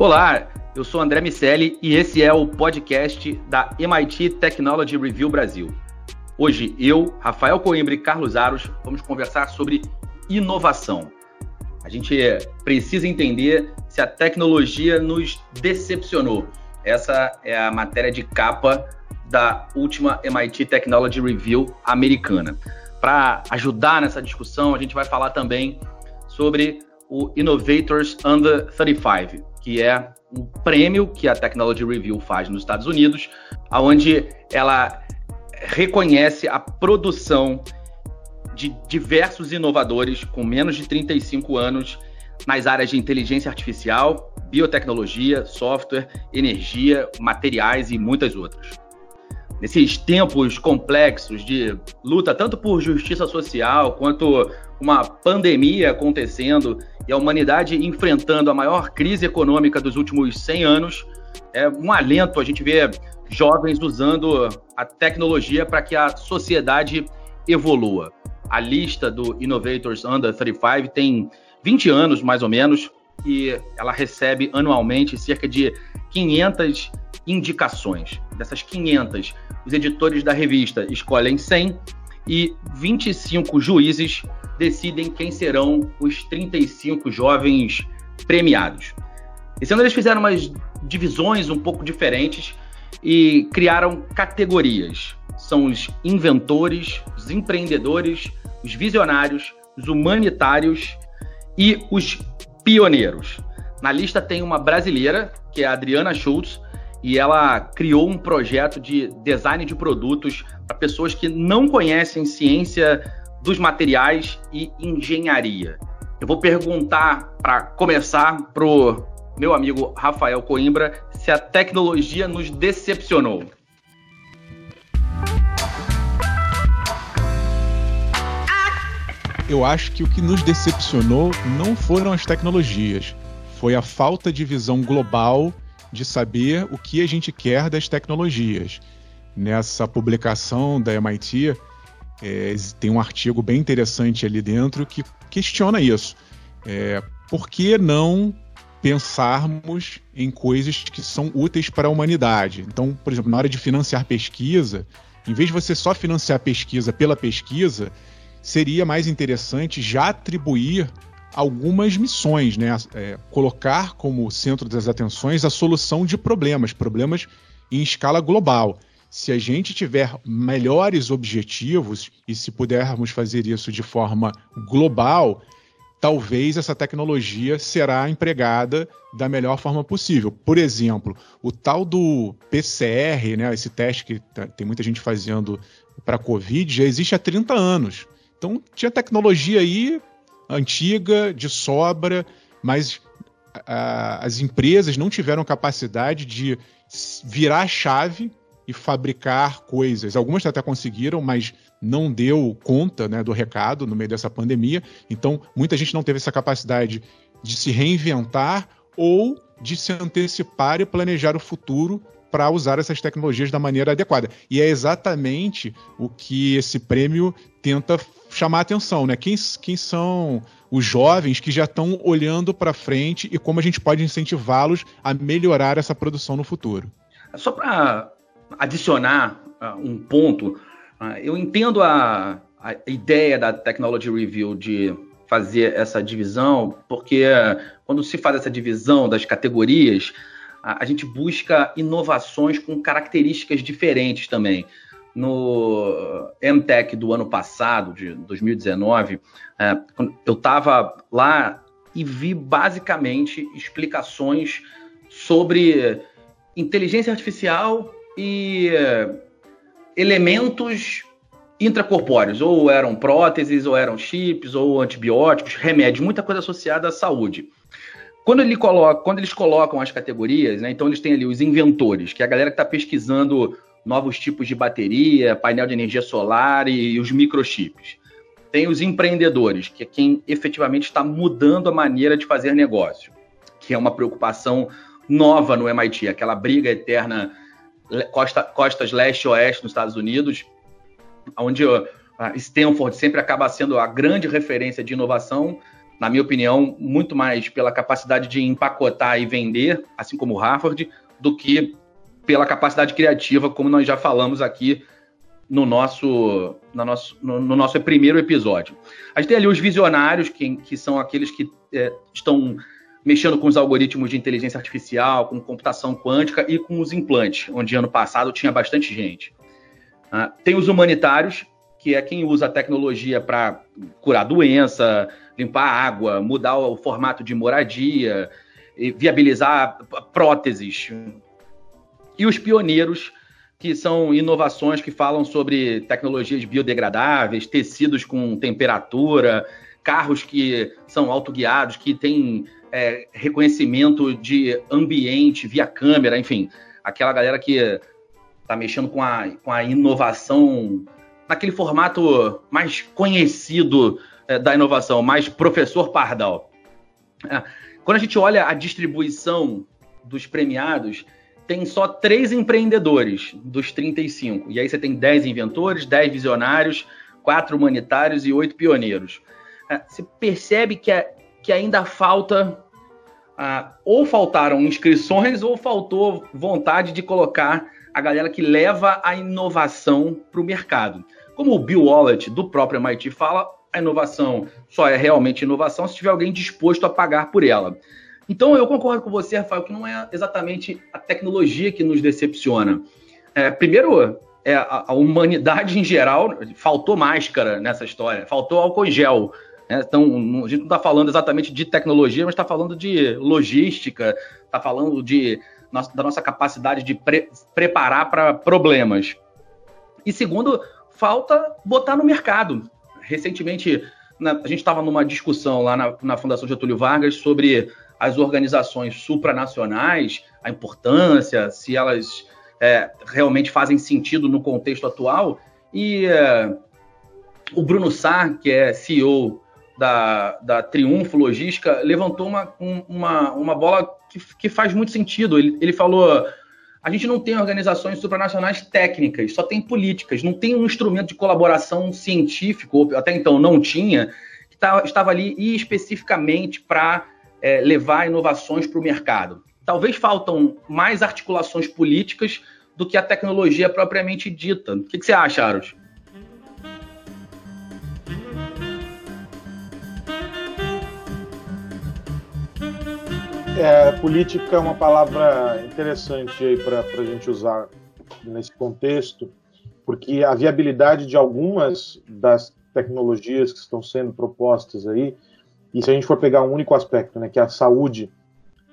Olá, eu sou André Miceli e esse é o podcast da MIT Technology Review Brasil. Hoje eu, Rafael Coimbra e Carlos Aros vamos conversar sobre inovação. A gente precisa entender se a tecnologia nos decepcionou. Essa é a matéria de capa da última MIT Technology Review americana. Para ajudar nessa discussão, a gente vai falar também sobre o Innovators Under 35, que é um prêmio que a Technology Review faz nos Estados Unidos, onde ela reconhece a produção de diversos inovadores com menos de 35 anos nas áreas de inteligência artificial, biotecnologia, software, energia, materiais e muitas outras. Nesses tempos complexos de luta tanto por justiça social quanto uma pandemia acontecendo e a humanidade enfrentando a maior crise econômica dos últimos 100 anos, é um alento a gente ver jovens usando a tecnologia para que a sociedade evolua. A lista do Innovators Under 35 tem 20 anos, mais ou menos, e ela recebe anualmente cerca de 500 indicações. Dessas 500, os editores da revista escolhem 100 e 25 juízes decidem quem serão os 35 jovens premiados. Esse ano eles fizeram umas divisões um pouco diferentes e criaram categorias. São os inventores, os empreendedores, os visionários, os humanitários e os pioneiros. Na lista tem uma brasileira, que é a Adriana Schultz, e ela criou um projeto de design de produtos para pessoas que não conhecem ciência dos materiais e engenharia. Eu vou perguntar, para começar, pro meu amigo Rafael Coimbra se a tecnologia nos decepcionou. Eu acho que o que nos decepcionou não foram as tecnologias, foi a falta de visão global de saber o que a gente quer das tecnologias. Nessa publicação da MIT, é, tem um artigo bem interessante ali dentro que questiona isso. É, por que não pensarmos em coisas que são úteis para a humanidade? Então, por exemplo, na hora de financiar pesquisa, em vez de você só financiar pesquisa pela pesquisa, seria mais interessante já atribuir algumas missões, né? É, colocar como centro das atenções a solução de problemas, problemas em escala global. Se a gente tiver melhores objetivos e se pudermos fazer isso de forma global, talvez essa tecnologia será empregada da melhor forma possível. Por exemplo, o tal do PCR, né, esse teste que tá, tem muita gente fazendo para Covid, já existe há 30 anos. Então tinha tecnologia aí antiga, de sobra, mas a, as empresas não tiveram capacidade de virar a chave e fabricar coisas. Algumas até conseguiram, mas não deu conta né, do recado no meio dessa pandemia. Então, muita gente não teve essa capacidade de se reinventar ou de se antecipar e planejar o futuro para usar essas tecnologias da maneira adequada. E é exatamente o que esse prêmio tenta chamar atenção, né? Quem, quem são os jovens que já estão olhando para frente e como a gente pode incentivá-los a melhorar essa produção no futuro? Só para adicionar uh, um ponto, uh, eu entendo a, a, ideia da Technology Review de fazer essa divisão, porque uh, quando se faz essa divisão das categorias, a gente busca inovações com características diferentes também no MTech do ano passado, de 2019, é, eu estava lá e vi basicamente explicações sobre inteligência artificial e elementos intracorpóreos, ou eram próteses, ou eram chips, ou antibióticos, remédios, muita coisa associada à saúde. Quando, ele coloca, quando eles colocam as categorias, né, então eles têm ali os inventores, que é a galera que está pesquisando novos tipos de bateria, painel de energia solar e, e os microchips. Tem os empreendedores, que é quem efetivamente está mudando a maneira de fazer negócio, que é uma preocupação nova no MIT, aquela briga eterna costa, costas leste-oeste nos Estados Unidos, onde Stanford sempre acaba sendo a grande referência de inovação na minha opinião, muito mais pela capacidade de empacotar e vender, assim como Harvard, do que pela capacidade criativa, como nós já falamos aqui no nosso, no nosso, no, no nosso primeiro episódio. A gente tem ali os visionários, que, que são aqueles que é, estão mexendo com os algoritmos de inteligência artificial, com computação quântica e com os implantes, onde ano passado tinha bastante gente. Uh, tem os humanitários, que é quem usa a tecnologia para curar doença, limpar água, mudar o formato de moradia, viabilizar próteses. E os pioneiros, que são inovações que falam sobre tecnologias biodegradáveis, tecidos com temperatura, carros que são autoguiados, que têm é, reconhecimento de ambiente via câmera, enfim, aquela galera que está mexendo com a, com a inovação naquele formato mais conhecido é, da inovação, mais professor Pardal. É, quando a gente olha a distribuição dos premiados, tem só três empreendedores dos 35. E aí você tem 10 inventores, 10 visionários, quatro humanitários e oito pioneiros. É, você percebe que, é, que ainda falta. Uh, ou faltaram inscrições ou faltou vontade de colocar a galera que leva a inovação para o mercado. Como o Bill Wallet, do próprio MIT, fala, a inovação só é realmente inovação se tiver alguém disposto a pagar por ela. Então, eu concordo com você, Rafael, que não é exatamente a tecnologia que nos decepciona. É, primeiro, é, a, a, humanidade em geral, faltou máscara nessa história, faltou álcool em gel. Né? Então, a gente não está falando exatamente de tecnologia, mas está falando de logística, está falando de, da nossa capacidade de pre, preparar para problemas. E segundo, falta botar no mercado. Recentemente, na, a gente estava numa discussão lá na, na Fundação Getúlio Vargas sobre as organizações supranacionais, a importância, se elas é, realmente fazem sentido no contexto atual. E é, o Bruno Sá, que é CEO da, da Triunfo Logística, levantou uma, uma, uma bola que, que faz muito sentido. Ele, ele falou: a gente não tem organizações supranacionais técnicas, só tem políticas, não tem um instrumento de colaboração científico, até então não tinha, que tá, estava ali especificamente para é, levar inovações para o mercado. Talvez faltam mais articulações políticas do que a tecnologia propriamente dita. O que, que você acha, Aros? É, política é uma palavra interessante aí para a gente usar nesse contexto, porque a viabilidade de algumas das tecnologias que estão sendo propostas aí e se a gente for pegar um único aspecto, né, que é a saúde,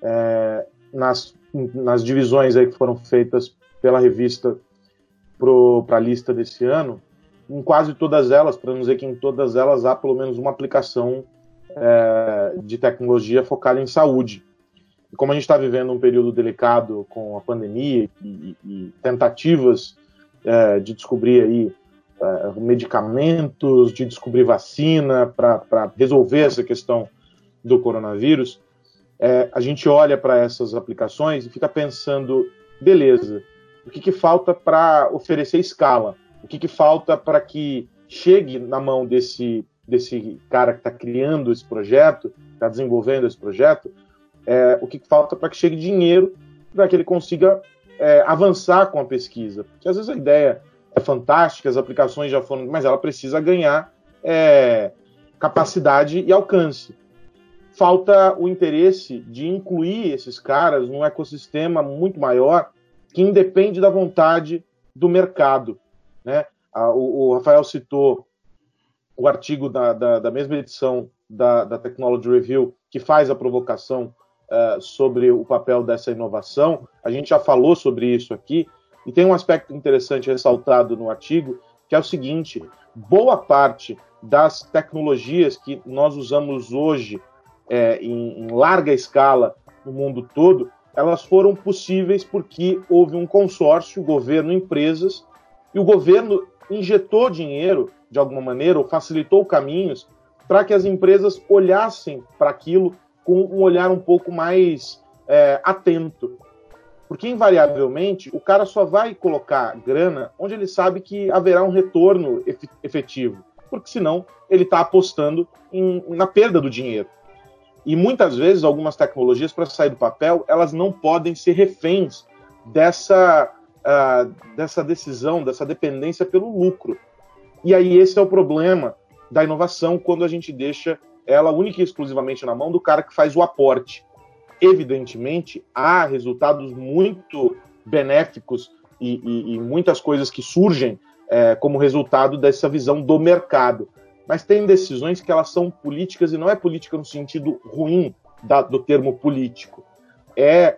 é, nas, nas divisões aí que foram feitas pela revista para a lista desse ano, em quase todas elas, para não dizer que em todas elas há pelo menos uma aplicação é, de tecnologia focada em saúde. E como a gente está vivendo um período delicado com a pandemia e, e tentativas é, de descobrir aí uh, medicamentos, de descobrir vacina para resolver essa questão do coronavírus, é, a gente olha para essas aplicações e fica pensando, beleza, o que, que falta para oferecer escala? O que, que falta para que chegue na mão desse, desse cara que está criando esse projeto, está desenvolvendo esse projeto, é, o que, que falta para que chegue dinheiro para que ele consiga é, avançar com a pesquisa? Porque às vezes a ideia é fantástica, as aplicações já foram, mas ela precisa ganhar é, capacidade e alcance. Falta o interesse de incluir esses caras num ecossistema muito maior que independe da vontade do mercado. Né? O, o Rafael citou o artigo da, da, da mesma edição da, da, Technology Review que faz a provocação uh, sobre o papel dessa inovação. A gente já falou sobre isso aqui, e tem um aspecto interessante ressaltado no artigo, que é o seguinte: boa parte das tecnologias que nós usamos hoje é, em, em larga escala no mundo todo, elas foram possíveis porque houve um consórcio, governo, empresas, e o governo injetou dinheiro de alguma maneira, ou facilitou caminhos para que as empresas olhassem para aquilo com um olhar um pouco mais é, atento. Porque, invariavelmente, o cara só vai colocar grana onde ele sabe que haverá um retorno efetivo. Porque, senão, ele está apostando em, na perda do dinheiro. E muitas vezes, algumas tecnologias, para sair do papel, elas não podem ser reféns dessa, uh, dessa decisão, dessa dependência pelo lucro. E aí esse é o problema da inovação quando a gente deixa ela única e exclusivamente na mão do cara que faz o aporte. Evidentemente, há resultados muito benéficos e, e, e muitas coisas que surgem é, como resultado dessa visão do mercado. Mas tem decisões que elas são políticas e não é política no sentido ruim da, do termo político. É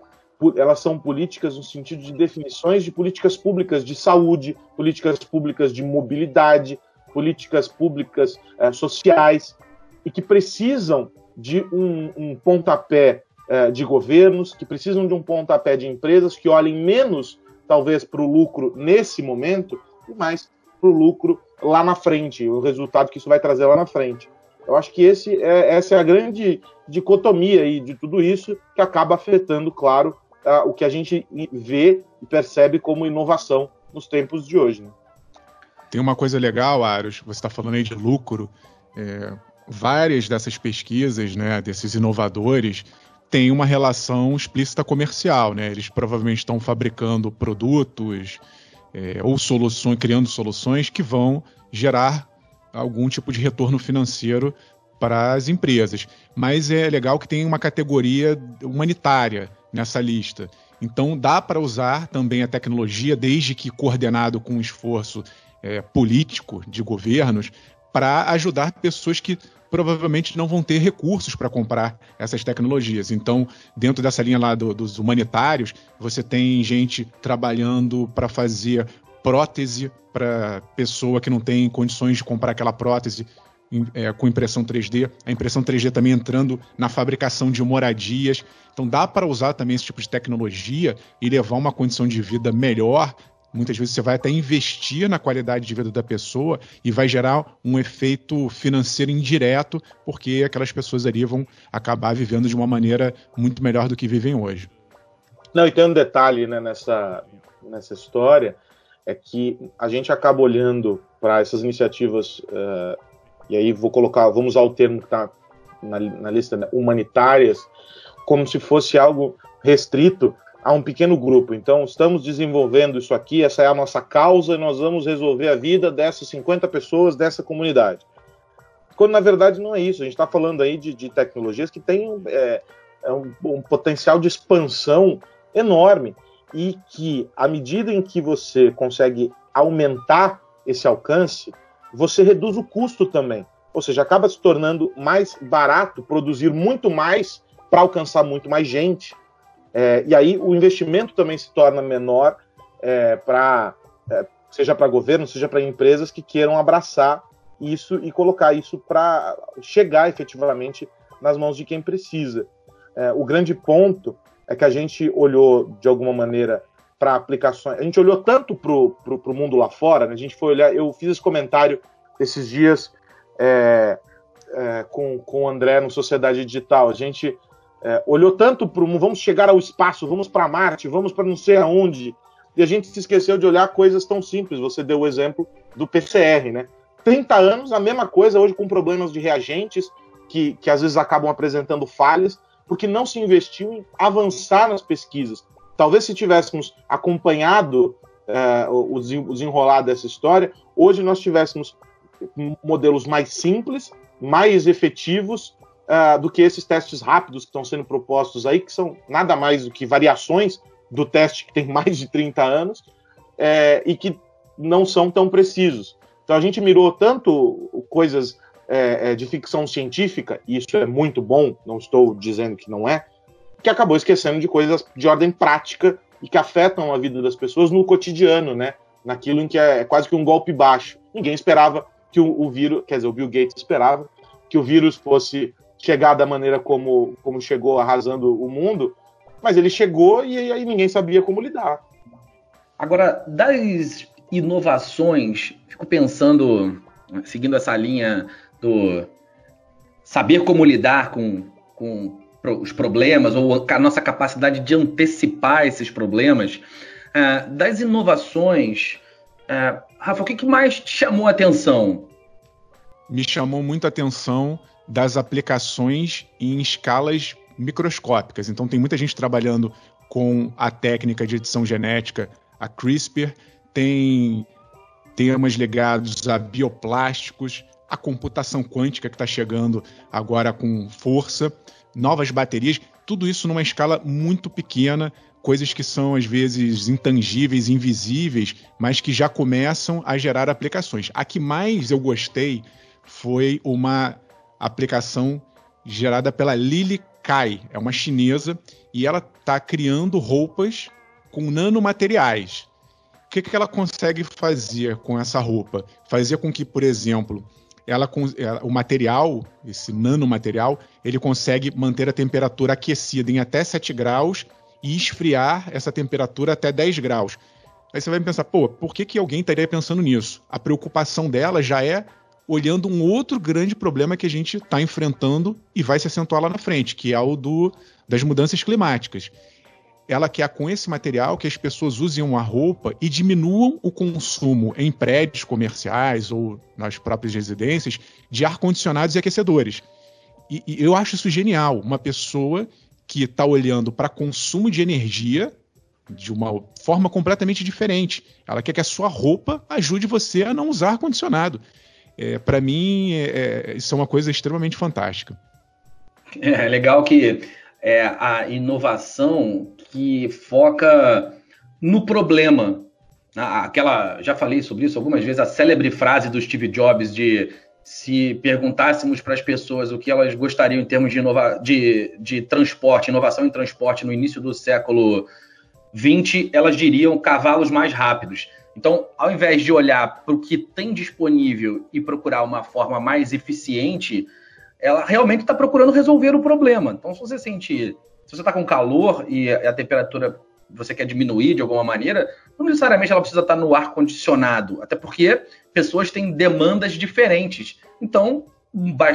elas são políticas no sentido de definições de políticas públicas de saúde, políticas públicas de mobilidade, políticas públicas é, sociais, e que precisam de um, um pontapé de governos, que precisam de um pontapé de empresas que olhem menos, talvez, para o lucro nesse momento e mais para o lucro lá na frente, o resultado que isso vai trazer lá na frente. Eu acho que esse é, essa é a grande dicotomia aí de tudo isso que acaba afetando, claro, o que a gente vê e percebe como inovação nos tempos de hoje. Né? Tem uma coisa legal, Aros, você está falando aí de lucro. É, várias dessas pesquisas, né, desses inovadores, têm uma relação explícita comercial. Né? Eles provavelmente estão fabricando produtos é, ou soluções, criando soluções que vão gerar algum tipo de retorno financeiro para as empresas. Mas é legal que tem uma categoria humanitária nessa lista. Então dá para usar também a tecnologia, desde que coordenado com um esforço é, político de governos, para ajudar pessoas que provavelmente não vão ter recursos para comprar essas tecnologias. Então, dentro dessa linha lá do, dos humanitários, você tem gente trabalhando para fazer prótese para pessoa que não tem condições de comprar aquela prótese é, com impressão 3D, a impressão 3D também entrando na fabricação de moradias. Então dá para usar também esse tipo de tecnologia e levar uma condição de vida melhor. Muitas vezes você vai até investir na qualidade de vida da pessoa e vai gerar um efeito financeiro indireto, porque aquelas pessoas ali vão acabar vivendo de uma maneira muito melhor do que vivem hoje. Não, e tem um detalhe né, nessa, nessa história, é que a gente acaba olhando para essas iniciativas uh, e aí vou colocar, vamos usar o termo que está na, na, lista, né, humanitárias, como se fosse algo restrito a um pequeno grupo. Então, estamos desenvolvendo isso aqui, essa é a nossa causa, e nós vamos resolver a vida dessas 50 pessoas dessa comunidade. Quando na verdade não é isso, a gente está falando aí de, de, tecnologias que têm é, é um, um potencial de expansão enorme e que, à medida em que você consegue aumentar esse alcance, você reduz o custo também. Ou seja, acaba se tornando mais barato produzir muito mais para alcançar muito mais gente. É, e aí o investimento também se torna menor é, para é, seja para governo, seja para empresas que queiram abraçar isso e colocar isso para chegar efetivamente nas mãos de quem precisa. É, o grande ponto é que a gente olhou de alguma maneira para aplicações. A gente olhou tanto para o mundo lá fora, né? a gente foi olhar. Eu fiz esse comentário esses dias é, é, com, com o André no Sociedade Digital. A gente é, olhou tanto para o vamos chegar ao espaço, vamos para Marte, vamos para não sei aonde, e a gente se esqueceu de olhar coisas tão simples. Você deu o exemplo do PCR, né? 30 anos, a mesma coisa hoje com problemas de reagentes, que, que às vezes acabam apresentando falhas, porque não se investiu em avançar nas pesquisas. Talvez se tivéssemos acompanhado uh, o desenrolar dessa história, hoje nós tivéssemos modelos mais simples, mais efetivos uh, do que esses testes rápidos que estão sendo propostos aí, que são nada mais do que variações do teste que tem mais de 30 anos é, e que não são tão precisos. Então a gente mirou tanto coisas é, de ficção científica, e isso é muito bom, não estou dizendo que não é, que acabou esquecendo de coisas de ordem prática e que afetam a vida das pessoas no cotidiano, né? Naquilo em que é, é quase que um golpe baixo. Ninguém esperava que o, o, vírus, quer dizer, o Bill Gates esperava que o vírus fosse chegar da maneira como, como chegou, arrasando o mundo, mas ele chegou e aí ninguém sabia como lidar. Agora, das inovações, fico pensando, seguindo essa linha do saber como lidar com, com os problemas ou a nossa capacidade de antecipar esses problemas, uh, das inovações, uh, Rafa, o que, que, mais te chamou a atenção? me chamou muito a atenção das aplicações em escalas microscópicas. Então, tem muita gente trabalhando com a técnica de edição genética, a CRISPR, tem temas ligados a bioplásticos, a computação quântica que está chegando agora com força, novas baterias, tudo isso numa escala muito pequena, coisas que são às vezes intangíveis, invisíveis, mas que já começam a gerar aplicações. A que mais eu gostei foi uma aplicação gerada pela Lily Kai, é uma chinesa, e ela está criando roupas com nanomateriais. O que, que ela consegue fazer com essa roupa? Fazer com que, por exemplo, ela, o material, esse nanomaterial, ele consegue manter a temperatura aquecida em até 7 graus e esfriar essa temperatura até 10 graus. Aí você vai pensar, pô, por que, que alguém estaria pensando nisso? A preocupação dela já é olhando um outro grande problema que a gente está enfrentando e vai se acentuar lá na frente, que é o do, das mudanças climáticas. Ela quer com esse material que as pessoas usem uma roupa e diminuam o consumo em prédios comerciais ou nas próprias residências de ar-condicionados e aquecedores. E, e eu acho isso genial. Uma pessoa que está olhando para consumo de energia de uma forma completamente diferente. Ela quer que a sua roupa ajude você a não usar ar-condicionado. É, para mim, é, é, isso é uma coisa extremamente fantástica. É legal que é a inovação que foca no problema. Aquela, já falei sobre isso algumas vezes, a célebre frase do Steve Jobs de se perguntássemos para as pessoas o que elas gostariam em termos de, inova de, de transporte, inovação em transporte no início do século XX, elas diriam cavalos mais rápidos. Então, ao invés de olhar para o que tem disponível e procurar uma forma mais eficiente, ela realmente está procurando resolver o problema. Então, se você sentir, se você está com calor e a temperatura você quer diminuir de alguma maneira, não necessariamente ela precisa estar no ar condicionado, até porque pessoas têm demandas diferentes. Então,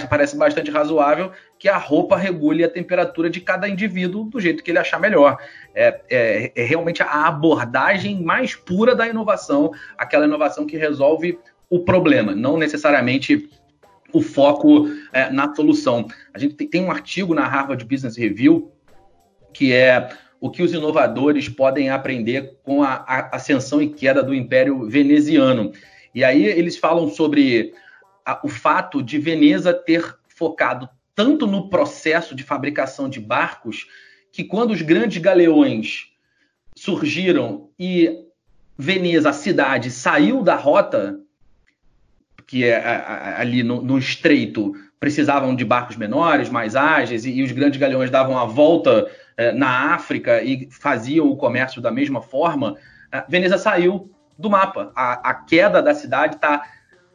parece bastante razoável que a roupa regule a temperatura de cada indivíduo do jeito que ele achar melhor. É, é, é, realmente a abordagem mais pura da inovação, aquela inovação que resolve o problema, não necessariamente o foco é, na solução. A gente tem, um artigo na Harvard Business Review que é o que os inovadores podem aprender com a, a ascensão e queda do Império Veneziano. E aí eles falam sobre a, o fato de Veneza ter focado tanto no processo de fabricação de barcos que quando os grandes galeões surgiram e Veneza, a cidade, saiu da rota, que é ali no, no estreito, precisavam de barcos menores, mais ágeis, e, e os grandes galeões davam a volta eh, na África e faziam o comércio da mesma forma, eh, Veneza saiu do mapa. A, a queda da cidade está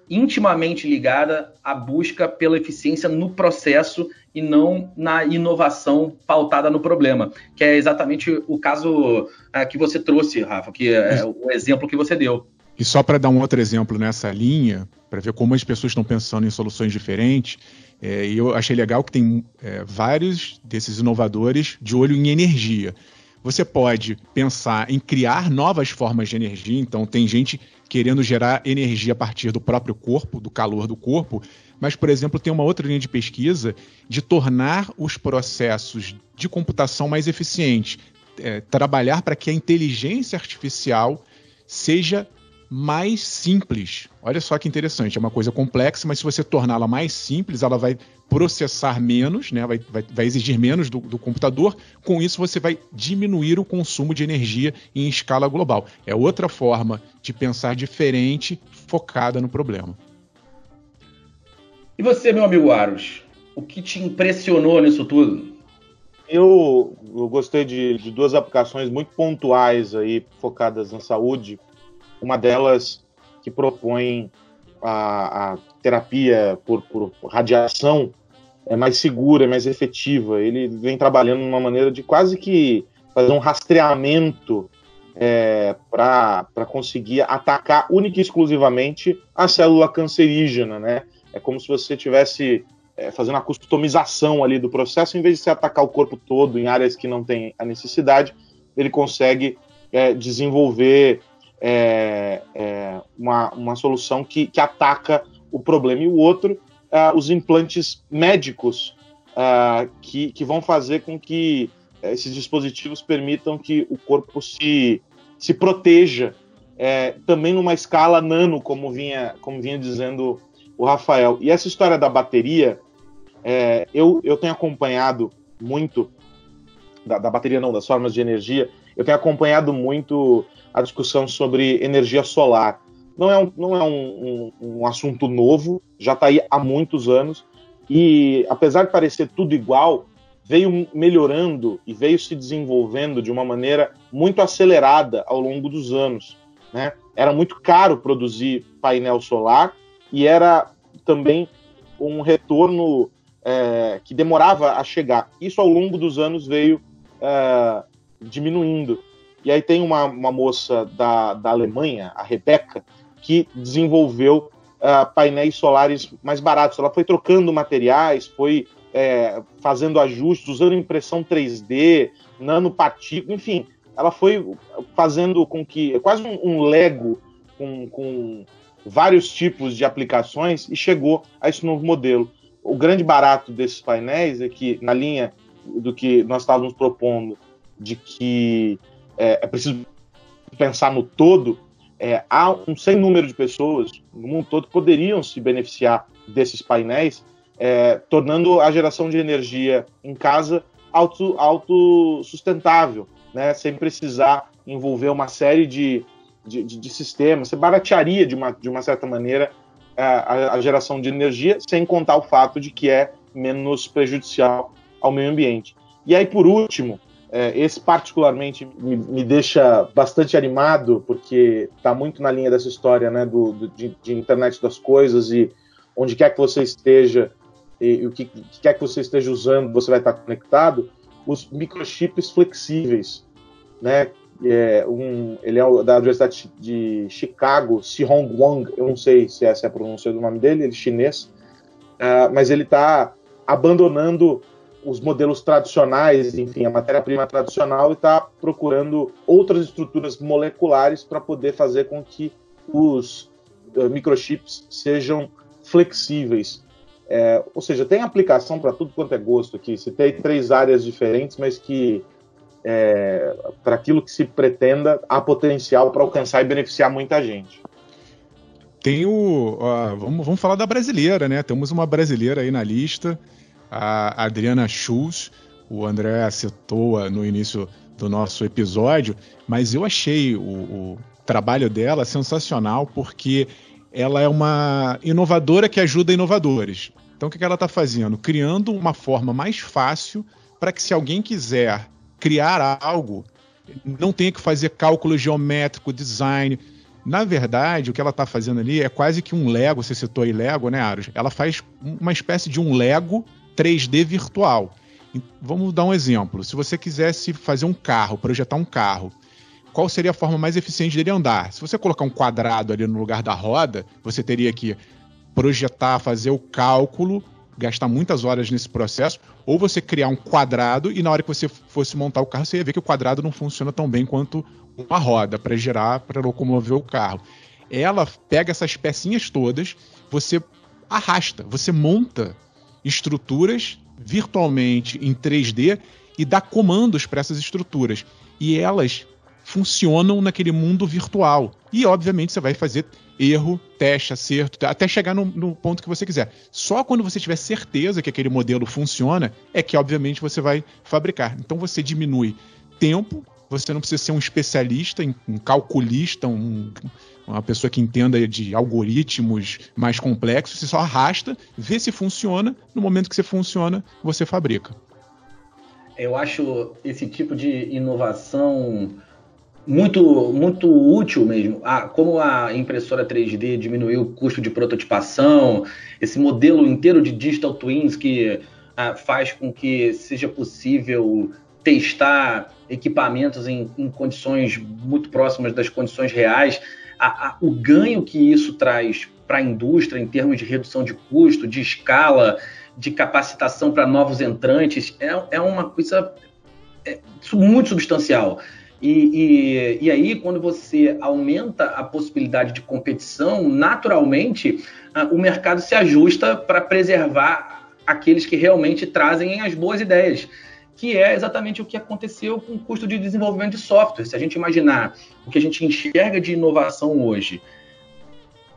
intimamente ligada à busca pela eficiência no processo e não na inovação pautada no problema, que é exatamente o caso uh, que você trouxe, Rafa, que é o exemplo que você deu. E só para dar um outro exemplo nessa linha, para ver como as pessoas estão pensando em soluções diferentes, é, eu achei legal que tem é, vários desses inovadores de olho em energia. Você pode pensar em criar novas formas de energia, então tem gente querendo gerar energia a partir do próprio corpo, do calor do corpo, mas, por exemplo, tem uma outra linha de pesquisa de tornar os processos de computação mais eficientes, é, trabalhar para que a inteligência artificial seja mais simples. Olha só que interessante, é uma coisa complexa, mas se você torná-la mais simples, ela vai processar menos, né? vai, vai, vai exigir menos do, do, computador. Com isso, você vai diminuir o consumo de energia em escala global. É outra forma de pensar diferente, focada no problema. E você, meu amigo Aros, o que te impressionou nisso tudo? Eu, eu gostei de, de duas aplicações muito pontuais aí, focadas na saúde uma delas que propõe a, a terapia por, por, radiação é mais segura, é mais efetiva. Ele vem trabalhando de uma maneira de quase que fazer um rastreamento é, para conseguir atacar única e exclusivamente a célula cancerígena, né? É como se você tivesse é, fazendo a customização ali do processo, em vez de se atacar o corpo todo em áreas que não tem a necessidade, ele consegue é, desenvolver é, é uma, uma solução que, que ataca o problema. E o outro uh, os implantes médicos uh, que, que vão fazer com que esses dispositivos permitam que o corpo se, se proteja é, também numa escala nano, como vinha, como vinha dizendo o Rafael. E essa história da bateria, é, eu, eu tenho acompanhado muito, da, da, bateria não, das formas de energia, eu tenho acompanhado muito a discussão sobre energia solar. Não é um, não é um, um, um assunto novo, já está aí há muitos anos, e apesar de parecer tudo igual, veio melhorando e veio se desenvolvendo de uma maneira muito acelerada ao longo dos anos. Né? Era muito caro produzir painel solar e era também um retorno é, que demorava a chegar. Isso ao longo dos anos veio é, diminuindo. E aí tem uma, uma moça da, da Alemanha, a Rebeca, que desenvolveu uh, painéis solares mais baratos. Ela foi trocando materiais, foi é, fazendo ajustes, usando impressão 3D, nanopartícula, enfim, ela foi fazendo com que. É quase um, um Lego com, com vários tipos de aplicações e chegou a esse novo modelo. O grande barato desses painéis é que, na linha do que nós estávamos propondo, de que é, é preciso pensar no todo, é, há um sem número de pessoas no mundo todo que poderiam se beneficiar desses painéis, é, tornando a geração de energia em casa auto, autossustentável né, sem precisar envolver uma série de, de, de, de sistemas. Você baratearia, de uma, de uma certa maneira, a, a, geração de energia, sem contar o fato de que é menos prejudicial ao meio ambiente. E aí, por último, é, esse particularmente me, me, deixa bastante animado, porque está muito na linha dessa história né, do, do de, de, internet das coisas e onde quer que você esteja e, e o que, que, quer que você esteja usando, você vai estar conectado os microchips flexíveis, né? É um, ele é da Universidade de Chicago, Hong Wang, eu não sei se essa é a pronúncia do nome dele, ele é chinês, uh, mas ele está abandonando os modelos tradicionais, enfim, a matéria-prima tradicional e está procurando outras estruturas moleculares para poder fazer com que os uh, microchips sejam flexíveis. É, ou seja, tem aplicação para tudo quanto é gosto aqui. Você tem três áreas diferentes, mas que é, para aquilo que se pretenda há potencial para alcançar e beneficiar muita gente. Tem o. Uh, vamos, vamos falar da brasileira, né? Temos uma brasileira aí na lista, a Adriana Schultz. O André citou no início do nosso episódio, mas eu achei o, o trabalho dela sensacional porque ela é uma inovadora que ajuda inovadores. Então, o que ela está fazendo? Criando uma forma mais fácil para que, se alguém quiser criar algo, não tenha que fazer cálculo geométrico, design. Na verdade, o que ela está fazendo ali é quase que um Lego, você citou aí Lego, né, Aros? Ela faz uma espécie de um Lego 3D virtual. Vamos dar um exemplo. Se você quisesse fazer um carro, projetar um carro, qual seria a forma mais eficiente dele andar? Se você colocar um quadrado ali no lugar da roda, você teria que projetar, fazer o cálculo, gastar muitas horas nesse processo, ou você criar um quadrado e na hora que você fosse montar o carro, você ia ver que o quadrado não funciona tão bem quanto uma roda para girar, para locomover o carro. Ela pega essas pecinhas todas, você arrasta, você monta estruturas virtualmente em 3D e dá comandos para essas estruturas. E elas funcionam naquele mundo virtual. E, obviamente, você vai fazer erro, teste, acerto, até chegar no, no, ponto que você quiser. Só quando você tiver certeza que aquele modelo funciona, é que, obviamente, você vai fabricar. Então, você diminui tempo, você não precisa ser um especialista, um calculista, um, uma pessoa que entenda de algoritmos mais complexos, você só arrasta, vê se funciona, no momento que você funciona, você fabrica. Eu acho esse tipo de inovação muito, muito útil mesmo. Ah, como a impressora 3D diminuiu o custo de prototipação, esse modelo inteiro de digital twins que ah, faz com que seja possível testar equipamentos em, em condições muito próximas das condições reais. A, a, o ganho que isso traz para a indústria em termos de redução de custo, de escala, de capacitação para novos entrantes, é, é uma coisa é, muito substancial. E, e, e, aí, quando você aumenta a possibilidade de competição, naturalmente uh, o mercado se ajusta para preservar aqueles que realmente trazem as boas ideias que é exatamente o que aconteceu com o custo de desenvolvimento de software. Se a gente imaginar o que a gente enxerga de inovação hoje,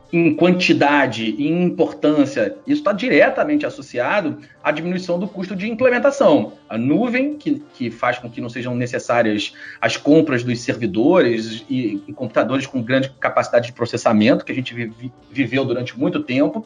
em quantidade e em importância, isso está diretamente associado à diminuição do custo de implementação. A nuvem, que, que faz com que não sejam necessárias as compras dos servidores e, e computadores com grande capacidade de processamento, que a gente vive, viveu durante muito tempo.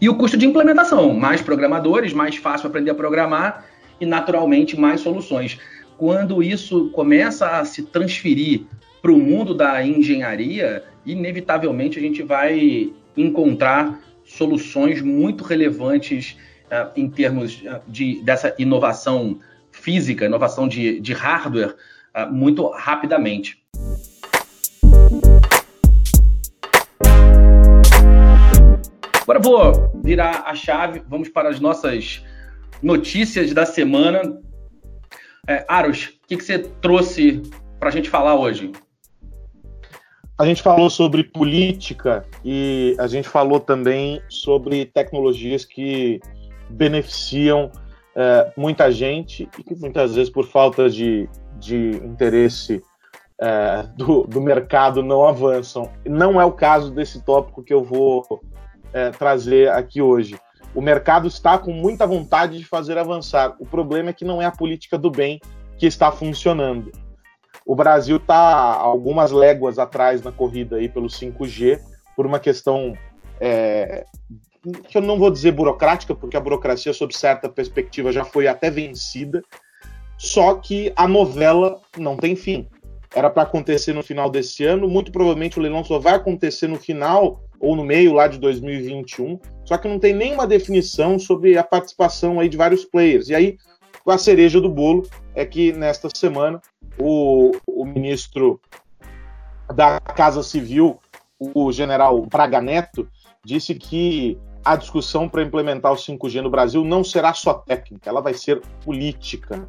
E o custo de implementação, mais programadores, mais fácil aprender a programar e, naturalmente, mais soluções. Quando isso começa a se transferir para o mundo da engenharia, inevitavelmente a gente vai encontrar soluções muito relevantes uh, em termos ah, de, dessa inovação física, inovação de, de hardware, uh, muito rapidamente. Agora vou virar a chave, vamos para as nossas notícias da semana. É, Aros, o que, que você trouxe para a gente falar hoje? A gente falou sobre política e a gente falou também sobre tecnologias que beneficiam é, muita gente e que muitas vezes, por falta de, de interesse é, do, do, mercado, não avançam. Não é o caso desse tópico que eu vou é, trazer aqui hoje. O mercado está com muita vontade de fazer avançar. O problema é que não é a política do bem que está funcionando. O Brasil está algumas léguas atrás na corrida aí pelo 5G por uma questão é, que eu não vou dizer burocrática, porque a burocracia, sob certa perspectiva, já foi até vencida. Só que a novela não tem fim. Era para acontecer no final desse ano, muito provavelmente o leilão só vai acontecer no final ou no meio lá de 2021, só que não tem nenhuma definição sobre a participação aí de vários players. E aí, a cereja do bolo é que nesta semana o, o ministro da Casa Civil, o general Braga Neto, disse que a discussão para implementar o 5G no Brasil não será só técnica, ela vai ser política.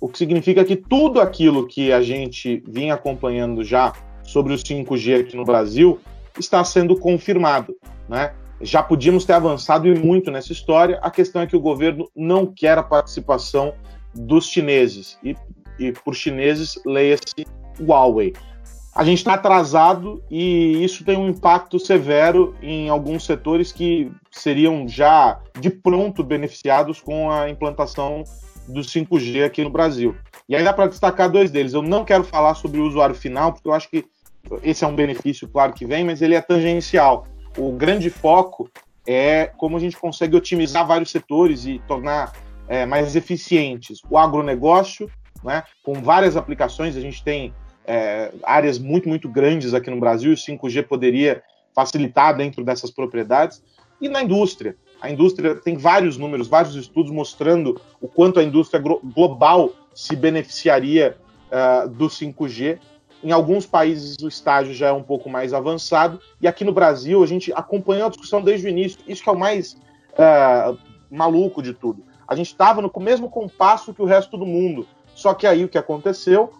O que significa que tudo aquilo que a gente vinha acompanhando já sobre o 5G aqui no Brasil está sendo confirmado. Né? Já podíamos ter avançado e muito nessa história. A questão é que o governo não quer a participação dos chineses. E, e por chineses, leia-se Huawei. A gente está atrasado e isso tem um impacto severo em alguns setores que seriam já de pronto beneficiados com a implantação do 5G aqui no Brasil. E aí dá para destacar dois deles. Eu não quero falar sobre o usuário final, porque eu acho que esse é um benefício, claro que vem, mas ele é tangencial. O grande foco é como a gente consegue otimizar vários setores e tornar é, mais eficientes. O agronegócio, né, com várias aplicações, a gente tem é, áreas muito, muito grandes aqui no Brasil, o 5G poderia facilitar dentro dessas propriedades. E na indústria. A indústria tem vários números, vários estudos mostrando o quanto a indústria global se beneficiaria uh, do 5G em alguns países o estágio já é um pouco mais avançado, e aqui no Brasil a gente acompanhou a discussão desde o início. Isso que é o mais uh, maluco de tudo. A gente estava no mesmo compasso que o resto do mundo. Só que aí o que aconteceu?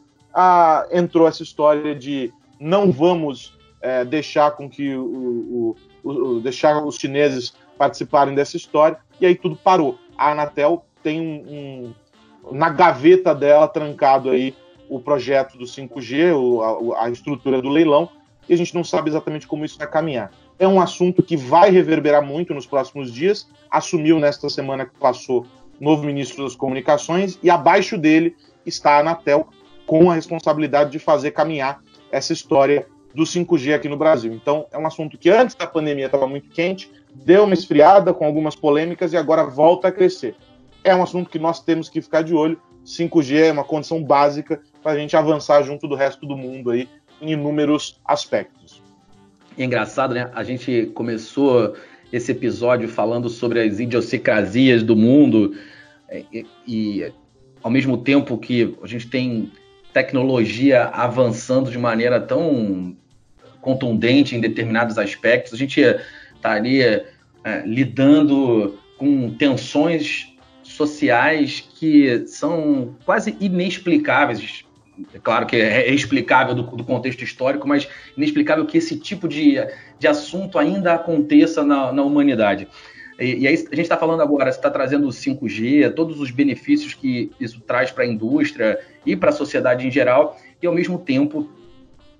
Entrou essa história de não vamos uh, deixar com que o, o, o, deixar os chineses participarem dessa história, e aí tudo parou. A Anatel tem um, um na gaveta dela trancado aí o projeto do 5G, o, a, a, estrutura do leilão, e a gente não sabe exatamente como isso vai caminhar. É um assunto que vai reverberar muito nos próximos dias. Assumiu nesta semana que passou novo ministro das Comunicações e abaixo dele está a Anatel com a responsabilidade de fazer caminhar essa história do 5G aqui no Brasil. Então, é um assunto que antes da pandemia estava muito quente, deu uma esfriada com algumas polêmicas e agora volta a crescer. É um assunto que nós temos que ficar de olho 5G é uma condição básica para a gente avançar junto do resto do mundo aí em inúmeros aspectos. É engraçado, né? A gente começou esse episódio falando sobre as idiosincrasias do mundo é, e, e ao mesmo tempo que a gente tem tecnologia avançando de maneira tão contundente em determinados aspectos, a gente está ali é, lidando com tensões sociais que são quase inexplicáveis é claro que é explicável do, do, contexto histórico, mas inexplicável que esse tipo de, de assunto ainda aconteça na, na humanidade. E, e, aí a gente está falando agora, você está trazendo o 5G, todos os benefícios que isso traz para a indústria e para a sociedade em geral, e ao mesmo tempo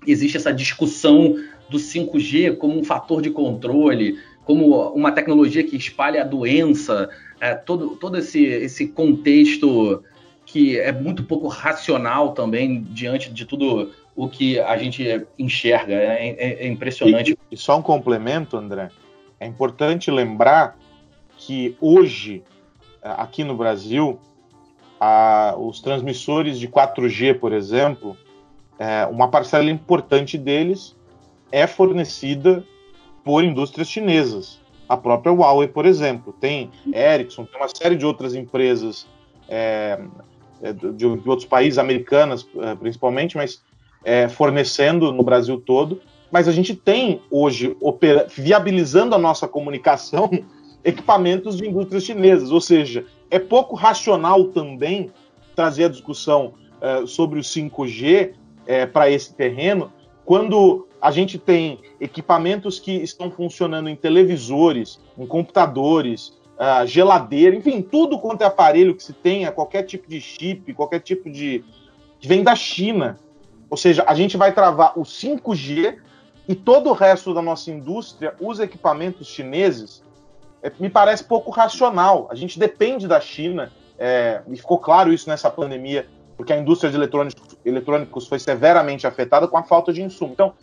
existe essa discussão do 5G como um fator de controle, como uma tecnologia que espalha a doença, é, todo, todo esse, esse contexto que é muito pouco racional também diante de tudo o que a gente enxerga. É, é, é impressionante. E, e, só um complemento, André. É importante lembrar que hoje, aqui no Brasil, a, os transmissores de 4G, por exemplo, é, uma parcela importante deles é fornecida por indústrias chinesas. A própria Huawei, por exemplo, tem Ericsson, tem uma série de outras empresas é, é de, de, outros países, americanas é, principalmente, mas é, fornecendo no Brasil todo. Mas a gente tem hoje, opera, viabilizando a nossa comunicação, equipamentos de indústrias chinesas. Ou seja, é pouco racional também trazer a discussão é, sobre o 5G é, para esse terreno, quando a gente tem equipamentos que estão funcionando em televisores, em computadores, uh, geladeira, enfim, tudo quanto é aparelho que se tenha, qualquer tipo de chip, qualquer tipo de. que vem da China. Ou seja, a gente vai travar o 5G e todo o resto da nossa indústria usa equipamentos chineses. É, me parece pouco racional. A gente depende da China, é, e ficou claro isso nessa pandemia, porque a indústria de eletrônicos, eletrônicos foi severamente afetada com a falta de insumo. Então,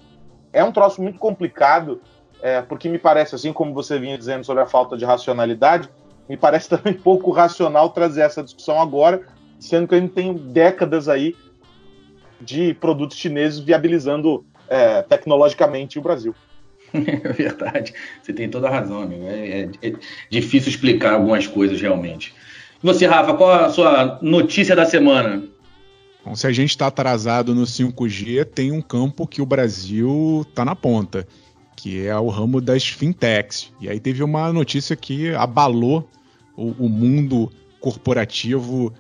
é um troço muito complicado, é, porque me parece, assim como você vinha dizendo sobre a falta de racionalidade, me parece também pouco racional trazer essa discussão agora, sendo que a gente tem décadas aí de produtos chineses viabilizando é, tecnologicamente o Brasil. É verdade, você tem toda a razão, amigo. É, é, é difícil explicar algumas coisas realmente. E você, Rafa, qual a sua notícia da semana? Bom, se a gente está atrasado no 5G, tem um campo que o Brasil está na ponta, que é o ramo das fintechs. E aí teve uma notícia que abalou o, o mundo corporativo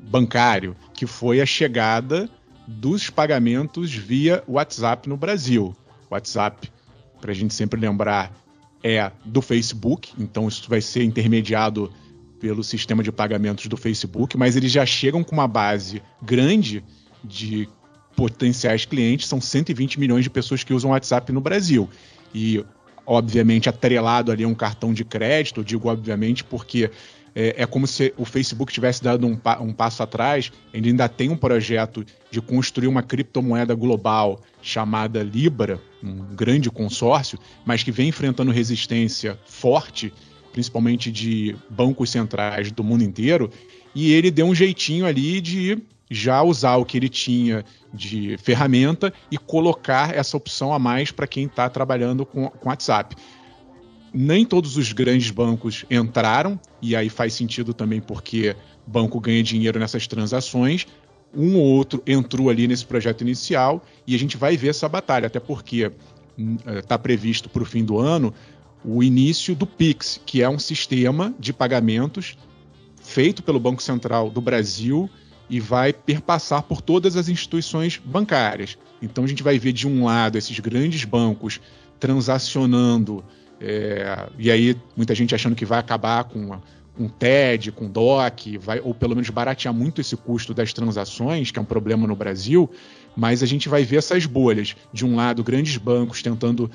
bancário, que foi a chegada dos pagamentos via WhatsApp no Brasil. WhatsApp, para a gente sempre lembrar, é do Facebook, então isso vai ser intermediado pelo sistema de pagamentos do Facebook, mas eles já chegam com uma base grande de potenciais clientes, são 120 milhões de pessoas que usam WhatsApp no Brasil. E, obviamente, atrelado ali a um cartão de crédito, digo obviamente porque é, é como se o Facebook tivesse dado um, um, passo atrás, ele ainda tem um projeto de construir uma criptomoeda global chamada Libra, um grande consórcio, mas que vem enfrentando resistência forte principalmente de bancos centrais do mundo inteiro, e ele deu um jeitinho ali de já usar o que ele tinha de ferramenta e colocar essa opção a mais para quem está trabalhando com, com WhatsApp. Nem todos os grandes bancos entraram, e aí faz sentido também porque banco ganha dinheiro nessas transações. Um ou outro entrou ali nesse projeto inicial e a gente vai ver essa batalha, até porque está hum, previsto para o fim do ano o início do Pix, que é um sistema de pagamentos feito pelo Banco Central do Brasil e vai perpassar por todas as instituições bancárias. Então a gente vai ver de um lado esses grandes bancos transacionando, é, e aí muita gente achando que vai acabar com com TED, com DOC, vai, ou pelo menos baratear muito esse custo das transações, que é um problema no Brasil, mas a gente vai ver essas bolhas. De um lado, grandes bancos tentando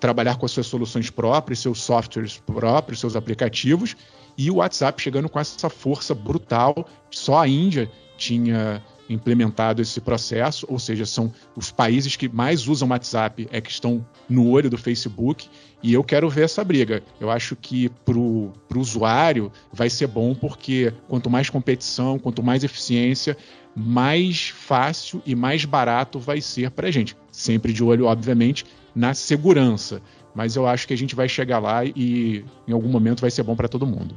trabalhar com as suas soluções próprias, seus softwares próprios, seus aplicativos, e o WhatsApp chegando com essa força brutal. Só a Índia tinha implementado esse processo, ou seja, são os países que mais usam WhatsApp é que estão no olho do Facebook, e eu quero ver essa briga. Eu acho que para o usuário vai ser bom, porque quanto mais competição, quanto mais eficiência, mais fácil e mais barato vai ser para a gente. Sempre de olho, obviamente, na segurança. Mas eu acho que a gente vai chegar lá e em algum momento vai ser bom para todo mundo.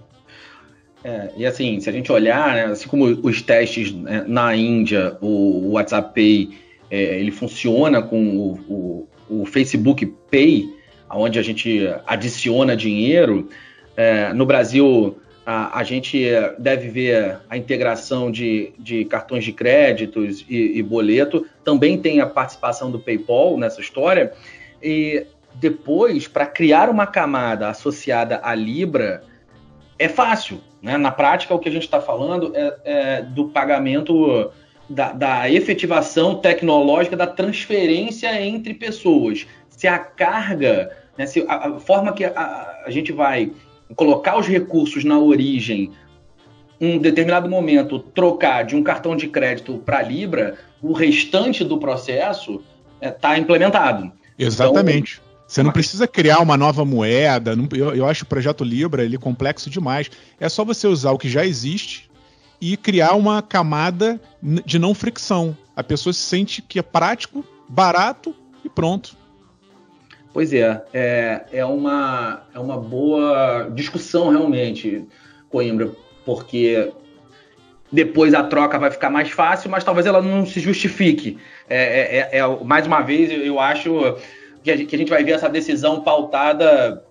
É, e assim, se a gente olhar, né, assim como os testes né, na Índia, o, o WhatsApp Pay, é, ele funciona com o, o, o, Facebook Pay, onde a gente adiciona dinheiro. É, no Brasil, a, a gente deve ver a integração de, de cartões de créditos e, e boleto. Também tem a participação do PayPal nessa história. E depois, para criar uma camada associada à Libra, é fácil. Né? Na prática, o que a gente está falando é, é, do pagamento, da, da, efetivação tecnológica, da transferência entre pessoas. Se a carga, né, se a, a forma que a, a gente vai colocar os recursos na origem, um determinado momento, trocar de um cartão de crédito para Libra, o restante do processo está é, implementado. Exatamente. Então, você não precisa criar uma nova moeda. Eu, eu acho o projeto Libra ele complexo demais. É só você usar o que já existe e criar uma camada de não fricção. A pessoa se sente que é prático, barato e pronto. Pois é, é, é, uma, é uma boa discussão realmente, Coimbra, porque depois a troca vai ficar mais fácil, mas talvez ela não se justifique. É, é, é, é mais uma vez, eu acho que a, gente, que a gente vai ver essa decisão pautada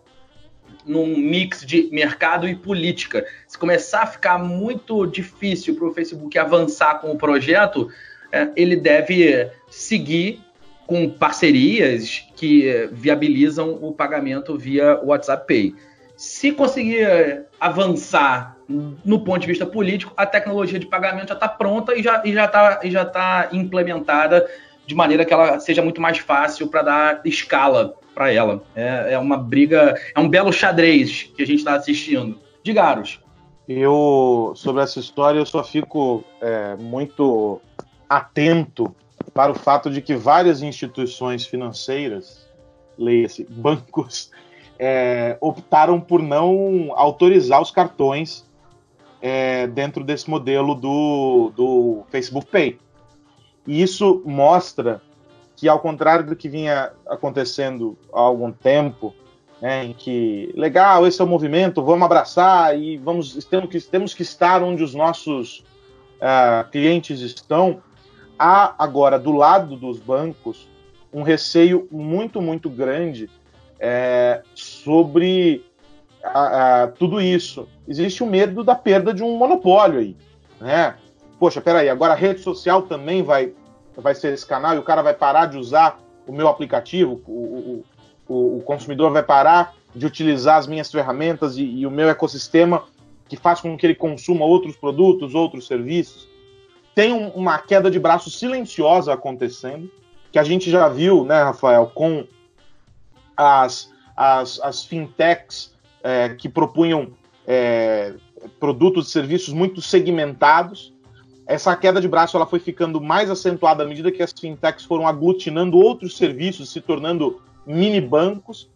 num mix de mercado e política. Se começar a ficar muito difícil para o Facebook avançar com o projeto, é, ele deve seguir com parcerias que viabilizam o pagamento via WhatsApp Pay. Se conseguir avançar no ponto de vista político, a tecnologia de pagamento já está pronta e já está e já tá implementada de maneira que ela seja muito mais fácil para dar escala para ela. É, é, uma briga, é um belo xadrez que a gente está assistindo. Garos. Eu, sobre essa história, eu só fico é, muito atento para o fato de que várias instituições financeiras, leia-se, bancos, é, optaram por não autorizar os cartões é, dentro desse modelo do, do Facebook Pay. E isso mostra que, ao contrário do que vinha acontecendo há algum tempo, né, em que legal, esse é o movimento, vamos abraçar e vamos temos que, temos que estar onde os nossos uh, clientes estão. Há agora do lado dos bancos um receio muito muito grande é, sobre a, a, tudo isso. Existe o medo da perda de um monopólio aí, né? poxa, peraí, agora a rede social também vai, vai ser esse canal e o cara vai parar de usar o meu aplicativo, o, o, o consumidor vai parar de utilizar as minhas ferramentas e, e, o meu ecossistema que faz com que ele consuma outros produtos, outros serviços. Tem um, uma queda de braço silenciosa acontecendo, que a gente já viu, né, Rafael, com as, as, as fintechs é, que propunham é, produtos e serviços muito segmentados, essa queda de braço ela foi ficando mais acentuada à medida que as fintechs foram aglutinando outros serviços, se tornando mini bancos.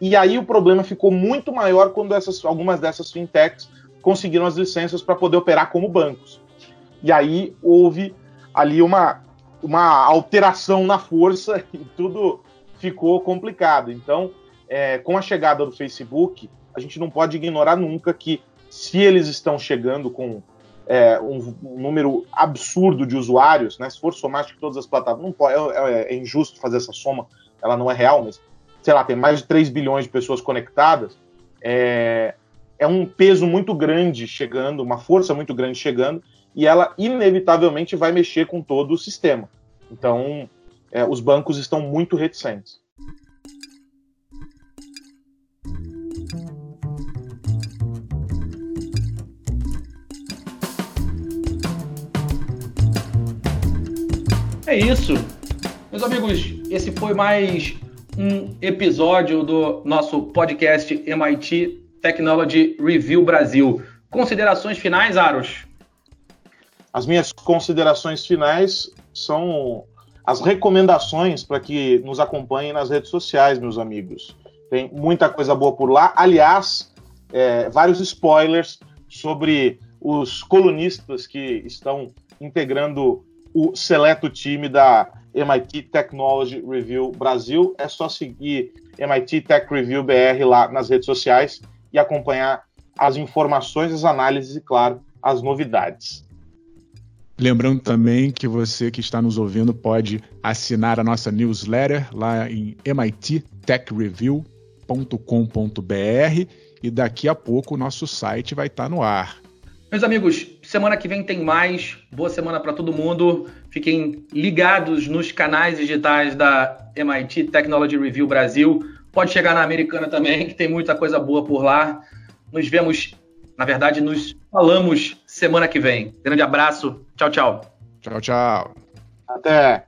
E aí o problema ficou muito maior quando essas, algumas dessas fintechs conseguiram as licenças para poder operar como bancos. E aí houve ali uma, uma alteração na força e tudo ficou complicado. Então, é, com a chegada do Facebook, a gente não pode ignorar nunca que se eles estão chegando com é, um, um, número absurdo de usuários, né? Se for somar acho que todas as plataformas, não pode, é, é, é, injusto fazer essa soma, ela não é real, mas sei lá, tem mais de 3 bilhões de pessoas conectadas. É, é um peso muito grande chegando, uma força muito grande chegando, e ela inevitavelmente vai mexer com todo o sistema. Então, é, os bancos estão muito reticentes. É isso. Meus amigos, esse foi mais um episódio do nosso podcast MIT Technology Review Brasil. Considerações finais, Aros? As minhas considerações finais são as recomendações para que nos acompanhem nas redes sociais, meus amigos. Tem muita coisa boa por lá. Aliás, é, vários spoilers sobre os colunistas que estão integrando o seleto time da MIT Technology Review Brasil. É só seguir MIT Tech Review BR lá nas redes sociais e acompanhar as informações, as análises e, claro, as novidades. Lembrando também que você que está nos ouvindo pode assinar a nossa newsletter lá em mittechreview.com.br e daqui a pouco o nosso site vai estar tá no ar. Meus amigos, semana que vem tem mais. Boa semana para todo mundo. Fiquem ligados nos canais digitais da MIT Technology Review Brasil. Pode chegar na Americana também, que tem muita coisa boa por lá. Nos vemos, na verdade, nos falamos semana que vem. Grande abraço. Tchau, tchau. Tchau, tchau. Até.